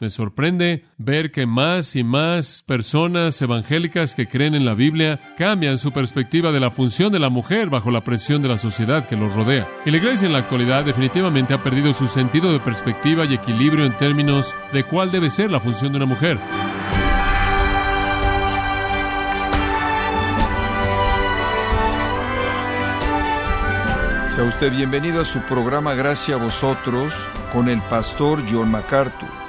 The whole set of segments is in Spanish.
Me sorprende ver que más y más personas evangélicas que creen en la Biblia cambian su perspectiva de la función de la mujer bajo la presión de la sociedad que los rodea. Y la iglesia en la actualidad definitivamente ha perdido su sentido de perspectiva y equilibrio en términos de cuál debe ser la función de una mujer. Sea usted bienvenido a su programa Gracias a vosotros con el pastor John MacArthur.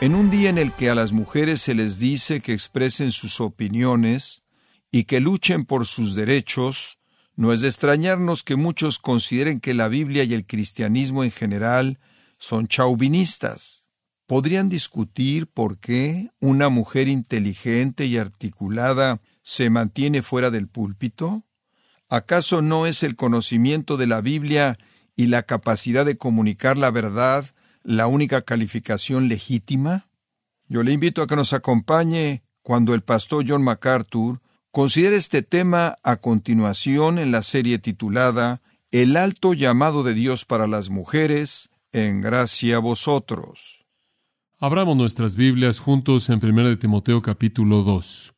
En un día en el que a las mujeres se les dice que expresen sus opiniones y que luchen por sus derechos, no es de extrañarnos que muchos consideren que la Biblia y el cristianismo en general son chauvinistas. ¿Podrían discutir por qué una mujer inteligente y articulada se mantiene fuera del púlpito? ¿Acaso no es el conocimiento de la Biblia y la capacidad de comunicar la verdad la única calificación legítima? Yo le invito a que nos acompañe cuando el pastor John MacArthur considere este tema a continuación en la serie titulada El alto llamado de Dios para las mujeres, en gracia a vosotros. Abramos nuestras Biblias juntos en 1 de Timoteo capítulo 2.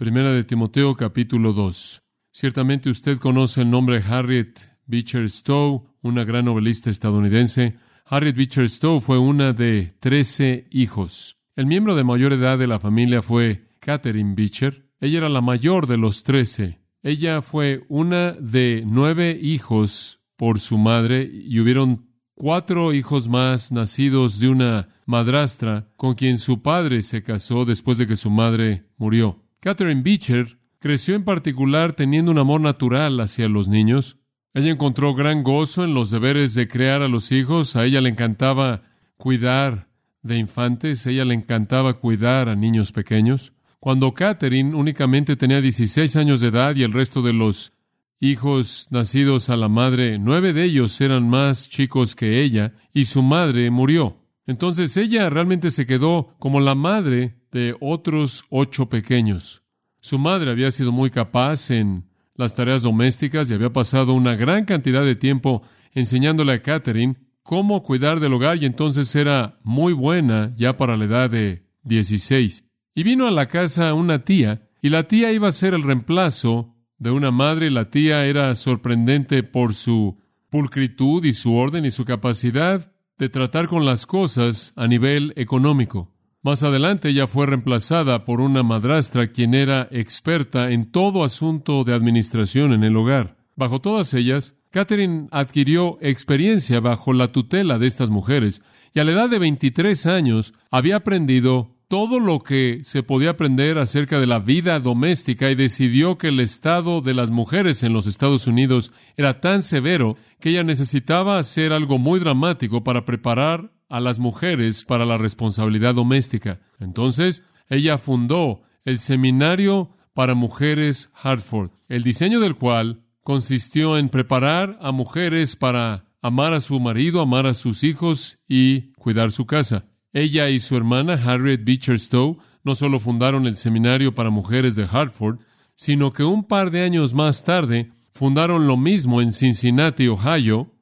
1 de Timoteo capítulo 2. Ciertamente usted conoce el nombre Harriet Beecher Stowe, una gran novelista estadounidense. Harriet Beecher Stowe fue una de trece hijos. El miembro de mayor edad de la familia fue Catherine Beecher. Ella era la mayor de los trece. Ella fue una de nueve hijos por su madre y hubieron cuatro hijos más nacidos de una madrastra con quien su padre se casó después de que su madre murió. Catherine Beecher Creció en particular teniendo un amor natural hacia los niños. Ella encontró gran gozo en los deberes de crear a los hijos. A ella le encantaba cuidar de infantes. A ella le encantaba cuidar a niños pequeños. Cuando Catherine únicamente tenía 16 años de edad y el resto de los hijos nacidos a la madre, nueve de ellos eran más chicos que ella, y su madre murió. Entonces ella realmente se quedó como la madre de otros ocho pequeños. Su madre había sido muy capaz en las tareas domésticas y había pasado una gran cantidad de tiempo enseñándole a Catherine cómo cuidar del hogar y entonces era muy buena ya para la edad de 16. Y vino a la casa una tía y la tía iba a ser el reemplazo de una madre. La tía era sorprendente por su pulcritud y su orden y su capacidad de tratar con las cosas a nivel económico. Más adelante ella fue reemplazada por una madrastra quien era experta en todo asunto de administración en el hogar. Bajo todas ellas, Catherine adquirió experiencia bajo la tutela de estas mujeres y a la edad de 23 años había aprendido todo lo que se podía aprender acerca de la vida doméstica y decidió que el estado de las mujeres en los Estados Unidos era tan severo que ella necesitaba hacer algo muy dramático para preparar a las mujeres para la responsabilidad doméstica. Entonces, ella fundó el Seminario para Mujeres Hartford, el diseño del cual consistió en preparar a mujeres para amar a su marido, amar a sus hijos y cuidar su casa. Ella y su hermana Harriet Beecher Stowe no solo fundaron el Seminario para Mujeres de Hartford, sino que un par de años más tarde fundaron lo mismo en Cincinnati, Ohio,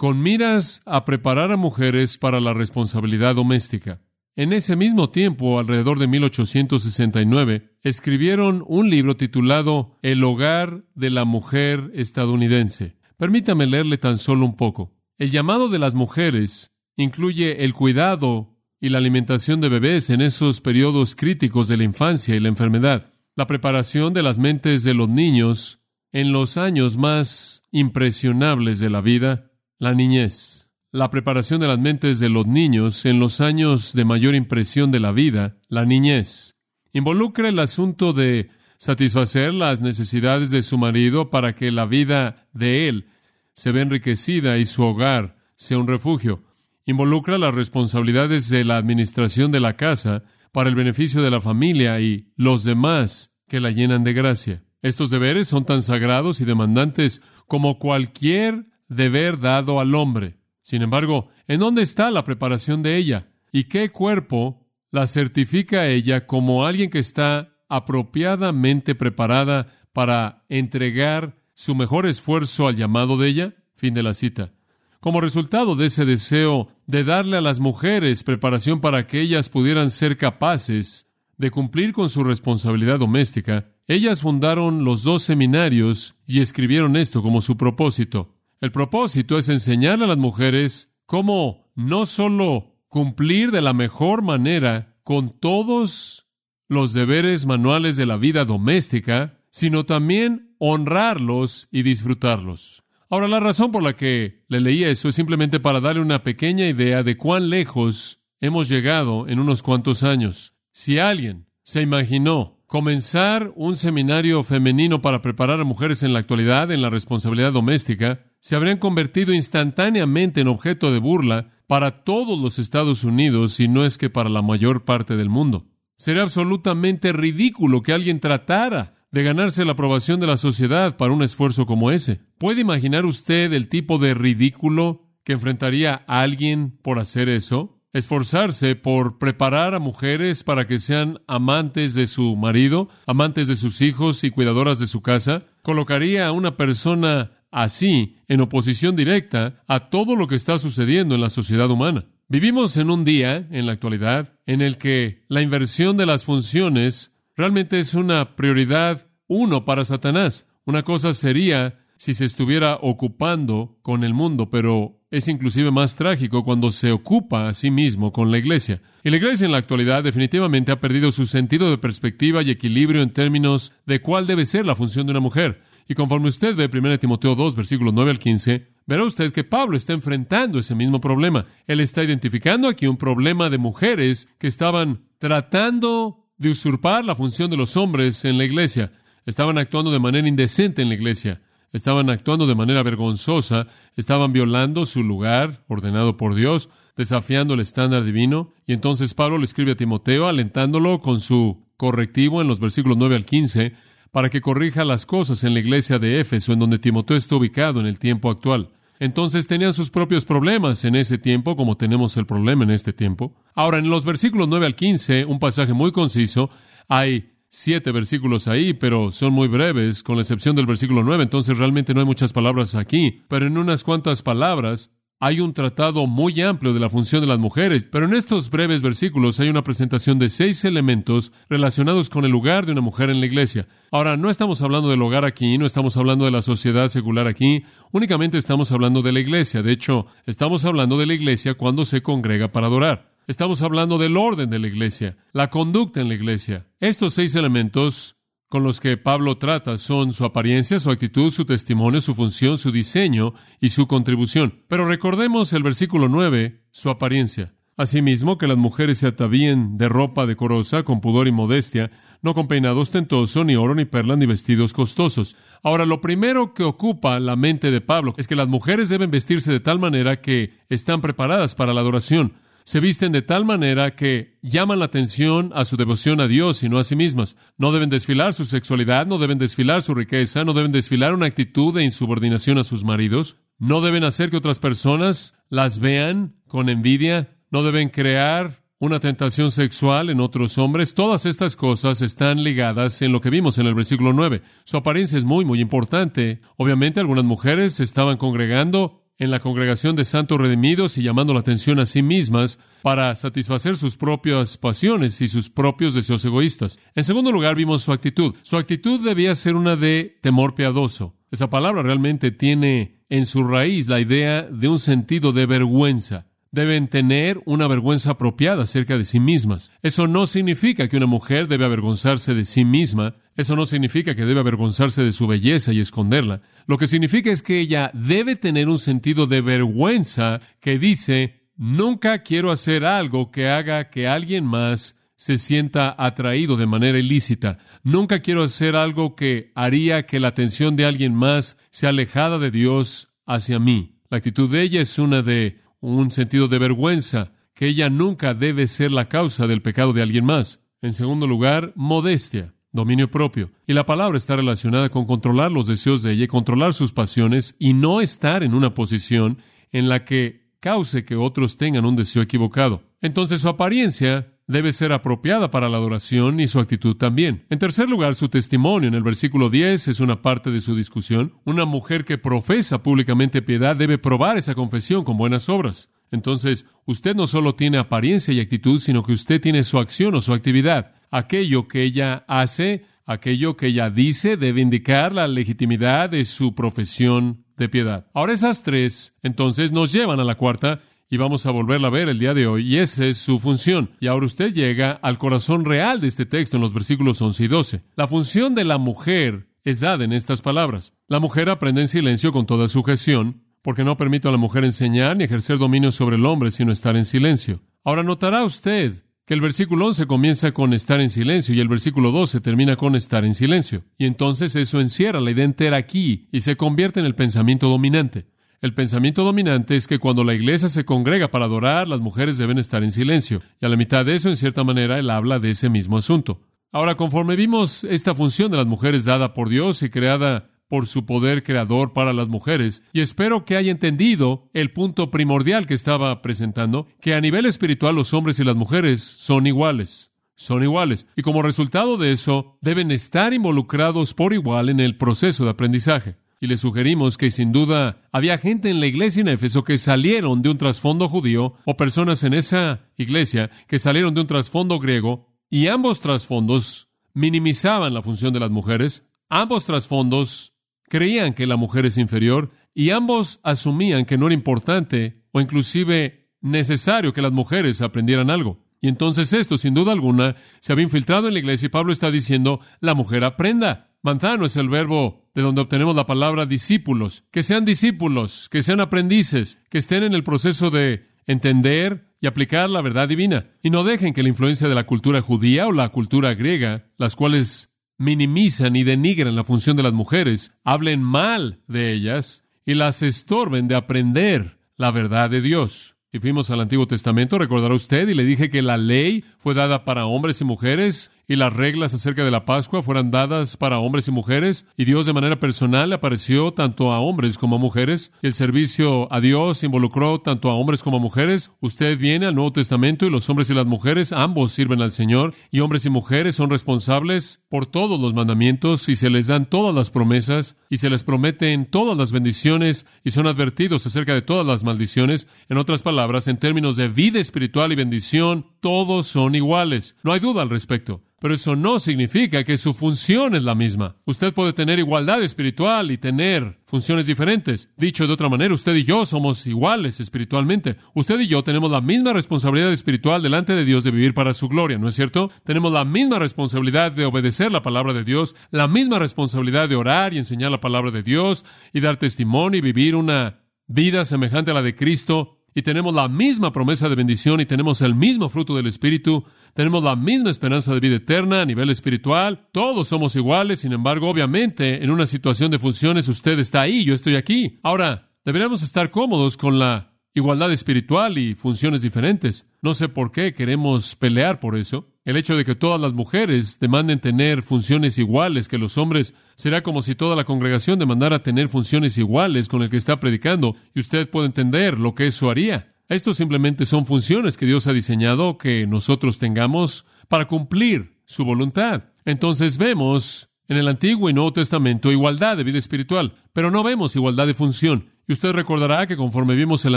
con miras a preparar a mujeres para la responsabilidad doméstica. En ese mismo tiempo, alrededor de 1869, escribieron un libro titulado El hogar de la mujer estadounidense. Permítame leerle tan solo un poco. El llamado de las mujeres incluye el cuidado y la alimentación de bebés en esos periodos críticos de la infancia y la enfermedad, la preparación de las mentes de los niños en los años más impresionables de la vida, la niñez, la preparación de las mentes de los niños en los años de mayor impresión de la vida, la niñez. Involucra el asunto de satisfacer las necesidades de su marido para que la vida de él se vea enriquecida y su hogar sea un refugio. Involucra las responsabilidades de la administración de la casa para el beneficio de la familia y los demás que la llenan de gracia. Estos deberes son tan sagrados y demandantes como cualquier deber dado al hombre. Sin embargo, ¿en dónde está la preparación de ella? ¿Y qué cuerpo la certifica a ella como alguien que está apropiadamente preparada para entregar su mejor esfuerzo al llamado de ella? Fin de la cita. Como resultado de ese deseo de darle a las mujeres preparación para que ellas pudieran ser capaces de cumplir con su responsabilidad doméstica, ellas fundaron los dos seminarios y escribieron esto como su propósito. El propósito es enseñar a las mujeres cómo no solo cumplir de la mejor manera con todos los deberes manuales de la vida doméstica, sino también honrarlos y disfrutarlos. Ahora, la razón por la que le leí eso es simplemente para darle una pequeña idea de cuán lejos hemos llegado en unos cuantos años. Si alguien se imaginó comenzar un seminario femenino para preparar a mujeres en la actualidad en la responsabilidad doméstica, se habrían convertido instantáneamente en objeto de burla para todos los Estados Unidos, si no es que para la mayor parte del mundo. Sería absolutamente ridículo que alguien tratara de ganarse la aprobación de la sociedad para un esfuerzo como ese. ¿Puede imaginar usted el tipo de ridículo que enfrentaría alguien por hacer eso? Esforzarse por preparar a mujeres para que sean amantes de su marido, amantes de sus hijos y cuidadoras de su casa, colocaría a una persona así en oposición directa a todo lo que está sucediendo en la sociedad humana. Vivimos en un día, en la actualidad, en el que la inversión de las funciones realmente es una prioridad uno para Satanás. Una cosa sería si se estuviera ocupando con el mundo, pero es inclusive más trágico cuando se ocupa a sí mismo con la iglesia. Y la iglesia en la actualidad definitivamente ha perdido su sentido de perspectiva y equilibrio en términos de cuál debe ser la función de una mujer. Y conforme usted ve 1 Timoteo 2, versículos 9 al 15, verá usted que Pablo está enfrentando ese mismo problema. Él está identificando aquí un problema de mujeres que estaban tratando de usurpar la función de los hombres en la iglesia. Estaban actuando de manera indecente en la iglesia. Estaban actuando de manera vergonzosa. Estaban violando su lugar ordenado por Dios, desafiando el estándar divino. Y entonces Pablo le escribe a Timoteo, alentándolo con su correctivo en los versículos 9 al 15, para que corrija las cosas en la iglesia de Éfeso, en donde Timoteo está ubicado en el tiempo actual. Entonces tenían sus propios problemas en ese tiempo, como tenemos el problema en este tiempo. Ahora, en los versículos 9 al 15, un pasaje muy conciso, hay siete versículos ahí, pero son muy breves, con la excepción del versículo 9, entonces realmente no hay muchas palabras aquí, pero en unas cuantas palabras hay un tratado muy amplio de la función de las mujeres, pero en estos breves versículos hay una presentación de seis elementos relacionados con el lugar de una mujer en la iglesia. Ahora, no estamos hablando del hogar aquí, no estamos hablando de la sociedad secular aquí, únicamente estamos hablando de la iglesia. De hecho, estamos hablando de la iglesia cuando se congrega para adorar. Estamos hablando del orden de la iglesia, la conducta en la iglesia. Estos seis elementos con los que Pablo trata son su apariencia, su actitud, su testimonio, su función, su diseño y su contribución. Pero recordemos el versículo 9, su apariencia. Asimismo, que las mujeres se atavíen de ropa decorosa, con pudor y modestia, no con peinado ostentoso, ni oro, ni perlas, ni vestidos costosos. Ahora, lo primero que ocupa la mente de Pablo es que las mujeres deben vestirse de tal manera que están preparadas para la adoración se visten de tal manera que llaman la atención a su devoción a Dios y no a sí mismas. No deben desfilar su sexualidad, no deben desfilar su riqueza, no deben desfilar una actitud de insubordinación a sus maridos, no deben hacer que otras personas las vean con envidia, no deben crear una tentación sexual en otros hombres. Todas estas cosas están ligadas en lo que vimos en el versículo 9. Su apariencia es muy, muy importante. Obviamente algunas mujeres estaban congregando en la congregación de santos redimidos y llamando la atención a sí mismas para satisfacer sus propias pasiones y sus propios deseos egoístas. En segundo lugar, vimos su actitud. Su actitud debía ser una de temor piadoso. Esa palabra realmente tiene en su raíz la idea de un sentido de vergüenza deben tener una vergüenza apropiada acerca de sí mismas. Eso no significa que una mujer debe avergonzarse de sí misma, eso no significa que debe avergonzarse de su belleza y esconderla. Lo que significa es que ella debe tener un sentido de vergüenza que dice, nunca quiero hacer algo que haga que alguien más se sienta atraído de manera ilícita. Nunca quiero hacer algo que haría que la atención de alguien más sea alejada de Dios hacia mí. La actitud de ella es una de un sentido de vergüenza, que ella nunca debe ser la causa del pecado de alguien más. En segundo lugar, modestia, dominio propio. Y la palabra está relacionada con controlar los deseos de ella y controlar sus pasiones y no estar en una posición en la que cause que otros tengan un deseo equivocado. Entonces su apariencia debe ser apropiada para la adoración y su actitud también. En tercer lugar, su testimonio en el versículo 10 es una parte de su discusión. Una mujer que profesa públicamente piedad debe probar esa confesión con buenas obras. Entonces, usted no solo tiene apariencia y actitud, sino que usted tiene su acción o su actividad. Aquello que ella hace, aquello que ella dice, debe indicar la legitimidad de su profesión de piedad. Ahora esas tres, entonces, nos llevan a la cuarta, y vamos a volverla a ver el día de hoy, y esa es su función. Y ahora usted llega al corazón real de este texto en los versículos 11 y 12. La función de la mujer es dada en estas palabras. La mujer aprende en silencio con toda sujeción, porque no permite a la mujer enseñar ni ejercer dominio sobre el hombre, sino estar en silencio. Ahora notará usted que el versículo 11 comienza con estar en silencio y el versículo 12 termina con estar en silencio. Y entonces eso encierra la idea entera aquí y se convierte en el pensamiento dominante. El pensamiento dominante es que cuando la iglesia se congrega para adorar, las mujeres deben estar en silencio. Y a la mitad de eso, en cierta manera, él habla de ese mismo asunto. Ahora, conforme vimos esta función de las mujeres dada por Dios y creada por su poder creador para las mujeres, y espero que haya entendido el punto primordial que estaba presentando, que a nivel espiritual los hombres y las mujeres son iguales. Son iguales. Y como resultado de eso, deben estar involucrados por igual en el proceso de aprendizaje y le sugerimos que sin duda había gente en la iglesia en Éfeso que salieron de un trasfondo judío o personas en esa iglesia que salieron de un trasfondo griego y ambos trasfondos minimizaban la función de las mujeres, ambos trasfondos creían que la mujer es inferior y ambos asumían que no era importante o inclusive necesario que las mujeres aprendieran algo. Y entonces esto, sin duda alguna, se había infiltrado en la iglesia y Pablo está diciendo, la mujer aprenda. Manzano es el verbo de donde obtenemos la palabra discípulos. Que sean discípulos, que sean aprendices, que estén en el proceso de entender y aplicar la verdad divina. Y no dejen que la influencia de la cultura judía o la cultura griega, las cuales minimizan y denigran la función de las mujeres, hablen mal de ellas y las estorben de aprender la verdad de Dios. Y fuimos al Antiguo Testamento, recordará usted, y le dije que la ley fue dada para hombres y mujeres, y las reglas acerca de la Pascua fueran dadas para hombres y mujeres, y Dios de manera personal apareció tanto a hombres como a mujeres, y el servicio a Dios involucró tanto a hombres como a mujeres. Usted viene al Nuevo Testamento y los hombres y las mujeres ambos sirven al Señor, y hombres y mujeres son responsables por todos los mandamientos, y se les dan todas las promesas, y se les prometen todas las bendiciones, y son advertidos acerca de todas las maldiciones. En otras palabras, en términos de vida espiritual y bendición, todos son iguales. No hay duda al respecto. Pero eso no significa que su función es la misma. Usted puede tener igualdad espiritual y tener funciones diferentes. Dicho de otra manera, usted y yo somos iguales espiritualmente. Usted y yo tenemos la misma responsabilidad espiritual delante de Dios de vivir para su gloria, ¿no es cierto? Tenemos la misma responsabilidad de obedecer la palabra de Dios, la misma responsabilidad de orar y enseñar la palabra de Dios y dar testimonio y vivir una vida semejante a la de Cristo y tenemos la misma promesa de bendición y tenemos el mismo fruto del Espíritu, tenemos la misma esperanza de vida eterna a nivel espiritual, todos somos iguales, sin embargo, obviamente, en una situación de funciones usted está ahí, yo estoy aquí. Ahora, deberíamos estar cómodos con la igualdad espiritual y funciones diferentes. No sé por qué queremos pelear por eso. El hecho de que todas las mujeres demanden tener funciones iguales que los hombres será como si toda la congregación demandara tener funciones iguales con el que está predicando y usted puede entender lo que eso haría. Esto simplemente son funciones que Dios ha diseñado que nosotros tengamos para cumplir su voluntad. Entonces vemos en el Antiguo y Nuevo Testamento igualdad de vida espiritual, pero no vemos igualdad de función. Y usted recordará que conforme vimos el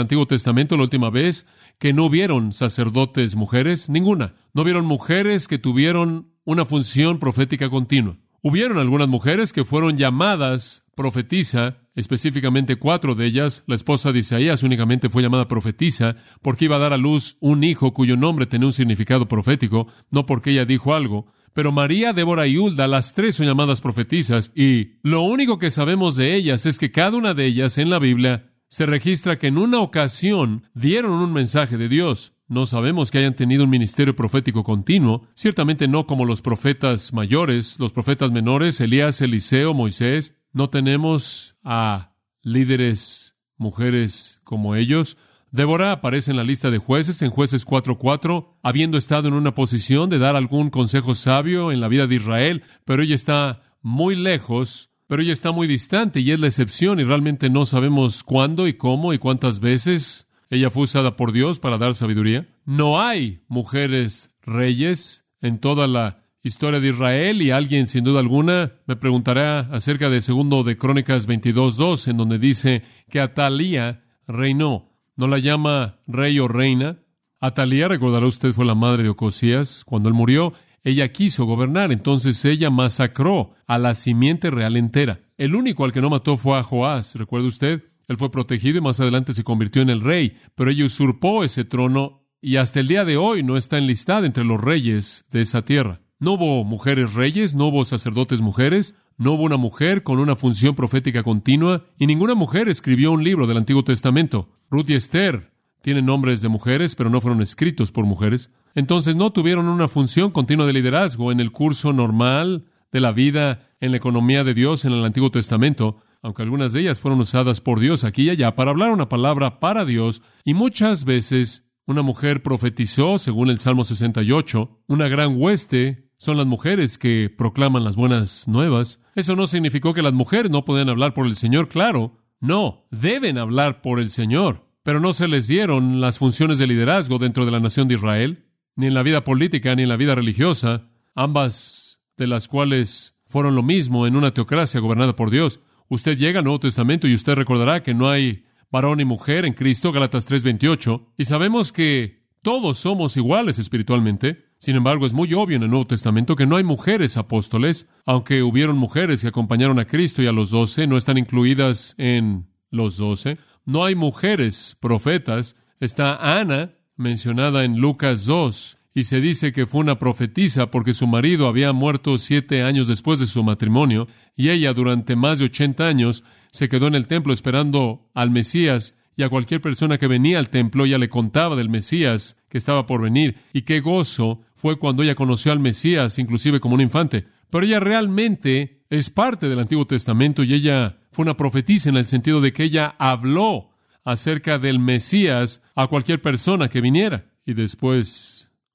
Antiguo Testamento la última vez, que no vieron sacerdotes mujeres, ninguna. No vieron mujeres que tuvieron una función profética continua. Hubieron algunas mujeres que fueron llamadas profetisa, específicamente cuatro de ellas. La esposa de Isaías únicamente fue llamada profetisa porque iba a dar a luz un hijo cuyo nombre tenía un significado profético, no porque ella dijo algo. Pero María, Débora y Hulda, las tres son llamadas profetizas, y lo único que sabemos de ellas es que cada una de ellas en la Biblia se registra que en una ocasión dieron un mensaje de Dios. No sabemos que hayan tenido un ministerio profético continuo, ciertamente no como los profetas mayores, los profetas menores, Elías, Eliseo, Moisés. No tenemos a líderes mujeres como ellos. Débora aparece en la lista de jueces en jueces 4.4, habiendo estado en una posición de dar algún consejo sabio en la vida de Israel, pero ella está muy lejos, pero ella está muy distante y es la excepción y realmente no sabemos cuándo y cómo y cuántas veces ella fue usada por Dios para dar sabiduría. No hay mujeres reyes en toda la historia de Israel y alguien sin duda alguna me preguntará acerca de segundo de Crónicas 22.2 en donde dice que Atalía reinó. No la llama rey o reina. Atalía, recordará usted, fue la madre de Ocosías. Cuando él murió, ella quiso gobernar, entonces ella masacró a la simiente real entera. El único al que no mató fue a Joás, ¿recuerda usted? Él fue protegido y más adelante se convirtió en el rey, pero ella usurpó ese trono y hasta el día de hoy no está enlistada entre los reyes de esa tierra. No hubo mujeres reyes, no hubo sacerdotes mujeres, no hubo una mujer con una función profética continua, y ninguna mujer escribió un libro del Antiguo Testamento. Ruth y Esther tienen nombres de mujeres, pero no fueron escritos por mujeres. Entonces no tuvieron una función continua de liderazgo en el curso normal de la vida en la economía de Dios en el Antiguo Testamento, aunque algunas de ellas fueron usadas por Dios aquí y allá para hablar una palabra para Dios, y muchas veces una mujer profetizó, según el Salmo 68, una gran hueste son las mujeres que proclaman las buenas nuevas. Eso no significó que las mujeres no podían hablar por el Señor, claro. No, deben hablar por el Señor. Pero no se les dieron las funciones de liderazgo dentro de la nación de Israel, ni en la vida política, ni en la vida religiosa, ambas de las cuales fueron lo mismo en una teocracia gobernada por Dios. Usted llega al Nuevo Testamento y usted recordará que no hay varón y mujer en Cristo, Galatas 3:28, y sabemos que todos somos iguales espiritualmente. Sin embargo, es muy obvio en el Nuevo Testamento que no hay mujeres apóstoles, aunque hubieron mujeres que acompañaron a Cristo y a los doce, no están incluidas en los doce. No hay mujeres profetas. Está Ana, mencionada en Lucas 2, y se dice que fue una profetisa porque su marido había muerto siete años después de su matrimonio, y ella durante más de ochenta años se quedó en el templo esperando al Mesías, y a cualquier persona que venía al templo ella le contaba del Mesías que estaba por venir, y qué gozo fue cuando ella conoció al Mesías, inclusive como un infante. Pero ella realmente es parte del Antiguo Testamento y ella fue una profetisa en el sentido de que ella habló acerca del Mesías a cualquier persona que viniera. Y después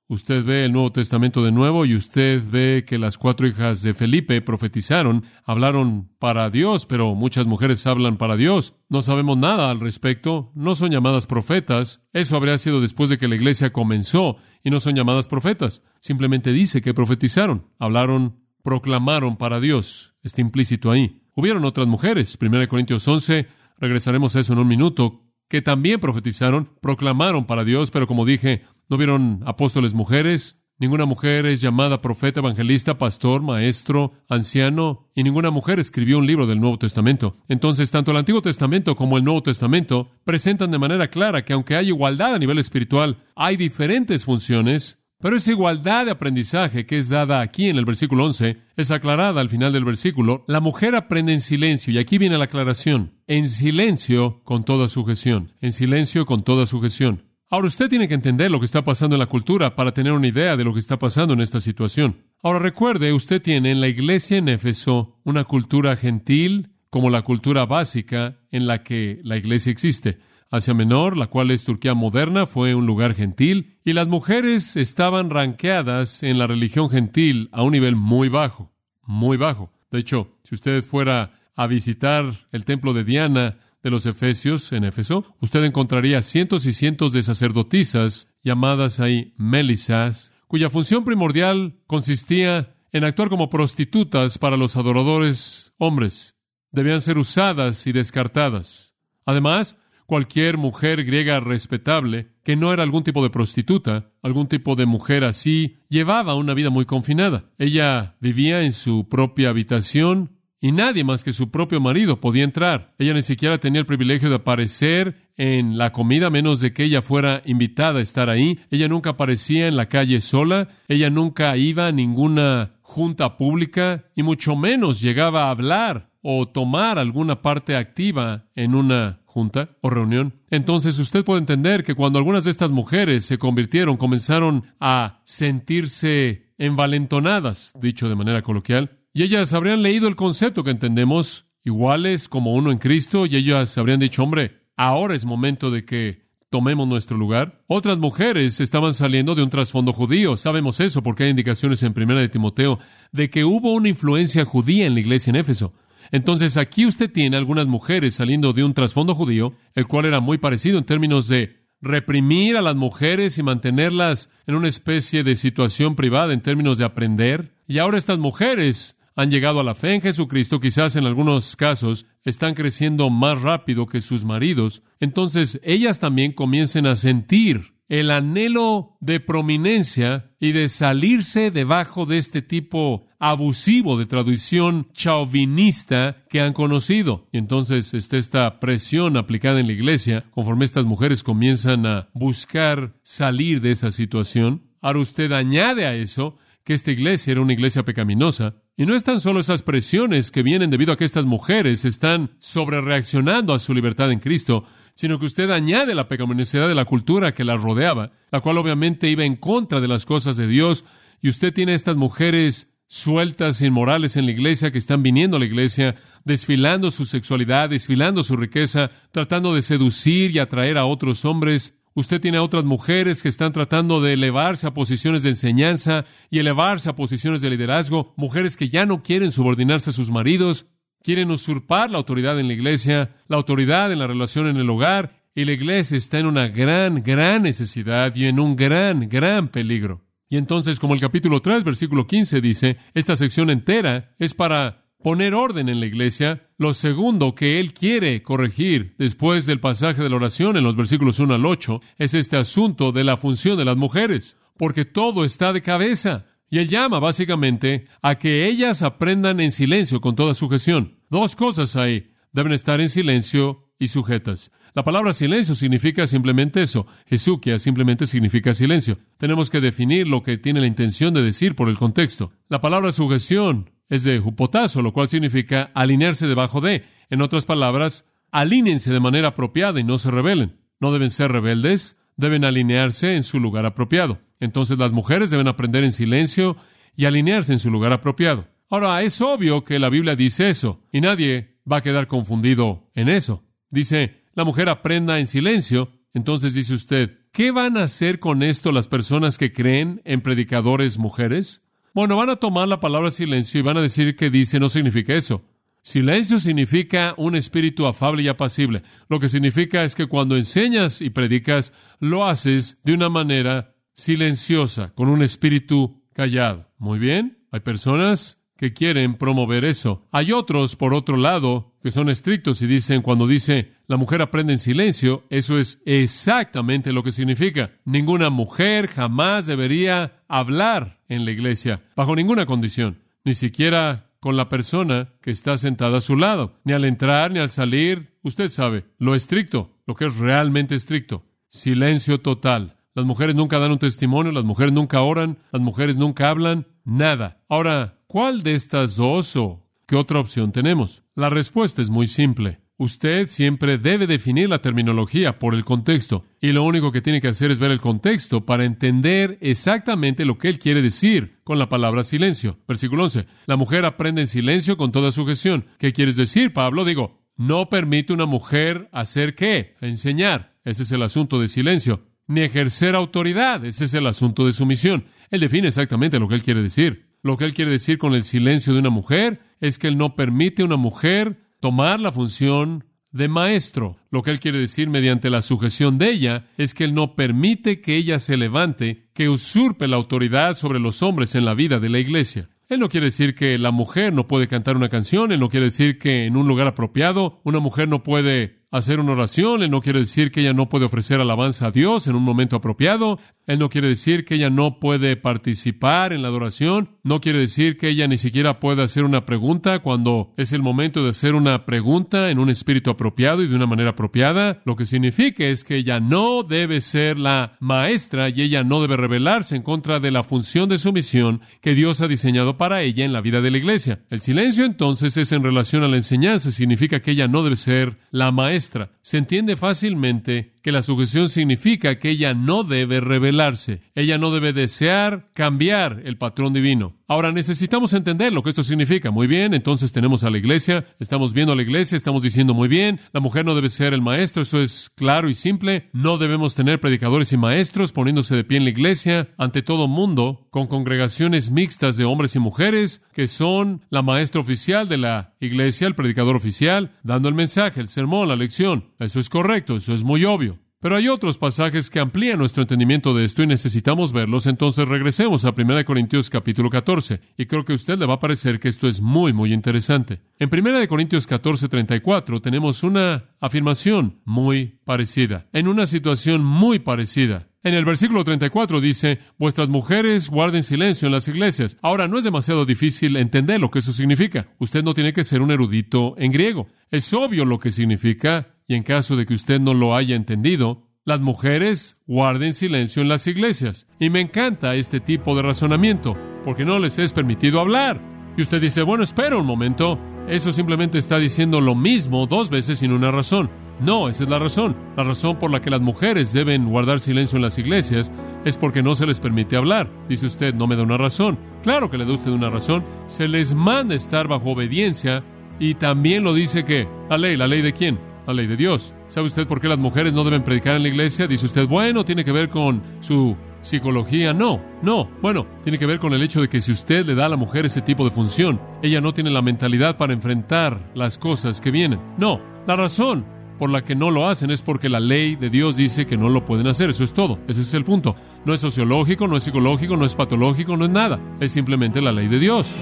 usted ve el Nuevo Testamento de nuevo y usted ve que las cuatro hijas de Felipe profetizaron, hablaron para Dios, pero muchas mujeres hablan para Dios. No sabemos nada al respecto, no son llamadas profetas. Eso habría sido después de que la iglesia comenzó y no son llamadas profetas. Simplemente dice que profetizaron, hablaron, proclamaron para Dios. Está implícito ahí. Hubieron otras mujeres, 1 Corintios 11, regresaremos a eso en un minuto, que también profetizaron, proclamaron para Dios, pero como dije, no vieron apóstoles mujeres, Ninguna mujer es llamada profeta, evangelista, pastor, maestro, anciano, y ninguna mujer escribió un libro del Nuevo Testamento. Entonces, tanto el Antiguo Testamento como el Nuevo Testamento presentan de manera clara que aunque hay igualdad a nivel espiritual, hay diferentes funciones, pero esa igualdad de aprendizaje que es dada aquí en el versículo 11 es aclarada al final del versículo. La mujer aprende en silencio, y aquí viene la aclaración, en silencio con toda sujeción, en silencio con toda sujeción. Ahora usted tiene que entender lo que está pasando en la cultura para tener una idea de lo que está pasando en esta situación. Ahora recuerde, usted tiene en la iglesia en Éfeso una cultura gentil como la cultura básica en la que la iglesia existe. Asia Menor, la cual es Turquía moderna, fue un lugar gentil, y las mujeres estaban ranqueadas en la religión gentil a un nivel muy bajo, muy bajo. De hecho, si usted fuera a visitar el templo de Diana, de los Efesios en Éfeso, usted encontraría cientos y cientos de sacerdotisas llamadas ahí melisas, cuya función primordial consistía en actuar como prostitutas para los adoradores hombres. Debían ser usadas y descartadas. Además, cualquier mujer griega respetable, que no era algún tipo de prostituta, algún tipo de mujer así, llevaba una vida muy confinada. Ella vivía en su propia habitación, y nadie más que su propio marido podía entrar. Ella ni siquiera tenía el privilegio de aparecer en la comida, menos de que ella fuera invitada a estar ahí. Ella nunca aparecía en la calle sola, ella nunca iba a ninguna junta pública y mucho menos llegaba a hablar o tomar alguna parte activa en una junta o reunión. Entonces usted puede entender que cuando algunas de estas mujeres se convirtieron, comenzaron a sentirse envalentonadas, dicho de manera coloquial, y ellas habrían leído el concepto que entendemos, iguales como uno en Cristo, y ellas habrían dicho, hombre, ahora es momento de que tomemos nuestro lugar. Otras mujeres estaban saliendo de un trasfondo judío. Sabemos eso porque hay indicaciones en Primera de Timoteo de que hubo una influencia judía en la iglesia en Éfeso. Entonces aquí usted tiene algunas mujeres saliendo de un trasfondo judío, el cual era muy parecido en términos de reprimir a las mujeres y mantenerlas en una especie de situación privada en términos de aprender. Y ahora estas mujeres han llegado a la fe en Jesucristo, quizás en algunos casos están creciendo más rápido que sus maridos, entonces ellas también comiencen a sentir el anhelo de prominencia y de salirse debajo de este tipo abusivo de traducción chauvinista que han conocido. Y entonces está esta presión aplicada en la iglesia conforme estas mujeres comienzan a buscar salir de esa situación. Ahora usted añade a eso que esta iglesia era una iglesia pecaminosa. Y no es tan solo esas presiones que vienen debido a que estas mujeres están sobrereaccionando a su libertad en Cristo, sino que usted añade la pecaminosidad de la cultura que las rodeaba, la cual obviamente iba en contra de las cosas de Dios, y usted tiene estas mujeres sueltas, inmorales en la iglesia, que están viniendo a la iglesia, desfilando su sexualidad, desfilando su riqueza, tratando de seducir y atraer a otros hombres. Usted tiene a otras mujeres que están tratando de elevarse a posiciones de enseñanza y elevarse a posiciones de liderazgo, mujeres que ya no quieren subordinarse a sus maridos, quieren usurpar la autoridad en la iglesia, la autoridad en la relación en el hogar, y la iglesia está en una gran, gran necesidad y en un gran, gran peligro. Y entonces, como el capítulo 3, versículo 15 dice, esta sección entera es para poner orden en la iglesia. Lo segundo que él quiere corregir después del pasaje de la oración en los versículos 1 al 8 es este asunto de la función de las mujeres, porque todo está de cabeza. Y él llama básicamente a que ellas aprendan en silencio con toda sujeción. Dos cosas ahí. Deben estar en silencio y sujetas. La palabra silencio significa simplemente eso. Jesuquia simplemente significa silencio. Tenemos que definir lo que tiene la intención de decir por el contexto. La palabra sujeción es de jupotazo, lo cual significa alinearse debajo de. En otras palabras, alínense de manera apropiada y no se rebelen. No deben ser rebeldes, deben alinearse en su lugar apropiado. Entonces las mujeres deben aprender en silencio y alinearse en su lugar apropiado. Ahora, es obvio que la Biblia dice eso, y nadie va a quedar confundido en eso. Dice, la mujer aprenda en silencio. Entonces dice usted, ¿qué van a hacer con esto las personas que creen en predicadores mujeres? Bueno, van a tomar la palabra silencio y van a decir que dice no significa eso. Silencio significa un espíritu afable y apacible. Lo que significa es que cuando enseñas y predicas, lo haces de una manera silenciosa, con un espíritu callado. Muy bien, hay personas que quieren promover eso. Hay otros, por otro lado, que son estrictos y dicen, cuando dice la mujer aprende en silencio, eso es exactamente lo que significa. Ninguna mujer jamás debería hablar en la iglesia, bajo ninguna condición, ni siquiera con la persona que está sentada a su lado, ni al entrar ni al salir, usted sabe, lo estricto, lo que es realmente estricto. Silencio total. Las mujeres nunca dan un testimonio, las mujeres nunca oran, las mujeres nunca hablan, nada. Ahora, ¿Cuál de estas dos o qué otra opción tenemos? La respuesta es muy simple. Usted siempre debe definir la terminología por el contexto, y lo único que tiene que hacer es ver el contexto para entender exactamente lo que él quiere decir con la palabra silencio. Versículo 11. La mujer aprende en silencio con toda sujeción. ¿Qué quieres decir, Pablo? Digo, no permite una mujer hacer qué? Enseñar. Ese es el asunto de silencio. Ni ejercer autoridad. Ese es el asunto de sumisión. Él define exactamente lo que él quiere decir. Lo que él quiere decir con el silencio de una mujer es que él no permite a una mujer tomar la función de maestro. Lo que él quiere decir mediante la sujeción de ella es que él no permite que ella se levante, que usurpe la autoridad sobre los hombres en la vida de la iglesia. Él no quiere decir que la mujer no puede cantar una canción, él no quiere decir que en un lugar apropiado una mujer no puede hacer una oración, él no quiere decir que ella no puede ofrecer alabanza a Dios en un momento apropiado, él no quiere decir que ella no puede participar en la adoración, no quiere decir que ella ni siquiera pueda hacer una pregunta cuando es el momento de hacer una pregunta en un espíritu apropiado y de una manera apropiada. Lo que significa es que ella no debe ser la maestra y ella no debe rebelarse en contra de la función de sumisión que Dios ha diseñado para ella en la vida de la iglesia. El silencio entonces es en relación a la enseñanza, significa que ella no debe ser la maestra se entiende fácilmente que la sujeción significa que ella no debe rebelarse, ella no debe desear cambiar el patrón divino. Ahora necesitamos entender lo que esto significa. Muy bien, entonces tenemos a la iglesia, estamos viendo a la iglesia, estamos diciendo muy bien, la mujer no debe ser el maestro, eso es claro y simple, no debemos tener predicadores y maestros poniéndose de pie en la iglesia ante todo mundo, con congregaciones mixtas de hombres y mujeres, que son la maestra oficial de la iglesia, el predicador oficial, dando el mensaje, el sermón, la lección. Eso es correcto, eso es muy obvio. Pero hay otros pasajes que amplían nuestro entendimiento de esto y necesitamos verlos, entonces regresemos a 1 Corintios capítulo 14, y creo que a usted le va a parecer que esto es muy, muy interesante. En 1 Corintios 14, 34 tenemos una afirmación muy parecida, en una situación muy parecida. En el versículo 34 dice, vuestras mujeres guarden silencio en las iglesias. Ahora, no es demasiado difícil entender lo que eso significa. Usted no tiene que ser un erudito en griego. Es obvio lo que significa y en caso de que usted no lo haya entendido, las mujeres guarden silencio en las iglesias. Y me encanta este tipo de razonamiento, porque no les es permitido hablar. Y usted dice, bueno, espera un momento, eso simplemente está diciendo lo mismo dos veces sin una razón. No, esa es la razón. La razón por la que las mujeres deben guardar silencio en las iglesias es porque no se les permite hablar. Dice usted, no me da una razón. Claro que le da usted una razón. Se les manda estar bajo obediencia y también lo dice que la ley, la ley de quién? la ley de Dios. ¿Sabe usted por qué las mujeres no deben predicar en la iglesia? Dice usted, bueno, tiene que ver con su psicología. No, no. Bueno, tiene que ver con el hecho de que si usted le da a la mujer ese tipo de función, ella no tiene la mentalidad para enfrentar las cosas que vienen. No, la razón por la que no lo hacen es porque la ley de Dios dice que no lo pueden hacer. Eso es todo. Ese es el punto. No es sociológico, no es psicológico, no es patológico, no es nada. Es simplemente la ley de Dios.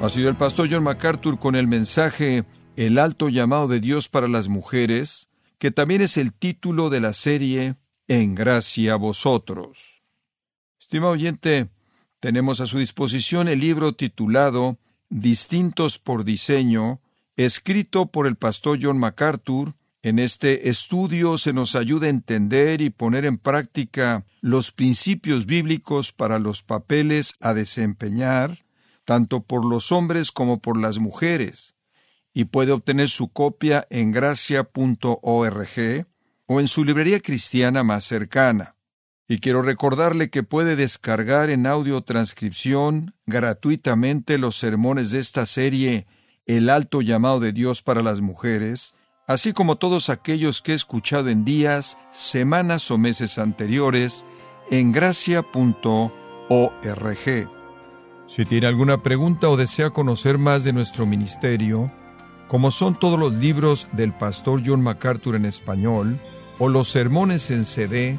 Ha sido el pastor John MacArthur con el mensaje El alto llamado de Dios para las mujeres, que también es el título de la serie En gracia a vosotros. Estimado oyente, tenemos a su disposición el libro titulado Distintos por diseño, escrito por el pastor John MacArthur. En este estudio se nos ayuda a entender y poner en práctica los principios bíblicos para los papeles a desempeñar tanto por los hombres como por las mujeres, y puede obtener su copia en gracia.org o en su librería cristiana más cercana. Y quiero recordarle que puede descargar en audio transcripción gratuitamente los sermones de esta serie El alto llamado de Dios para las mujeres, así como todos aquellos que he escuchado en días, semanas o meses anteriores en gracia.org. Si tiene alguna pregunta o desea conocer más de nuestro ministerio, como son todos los libros del pastor John MacArthur en español, o los sermones en CD,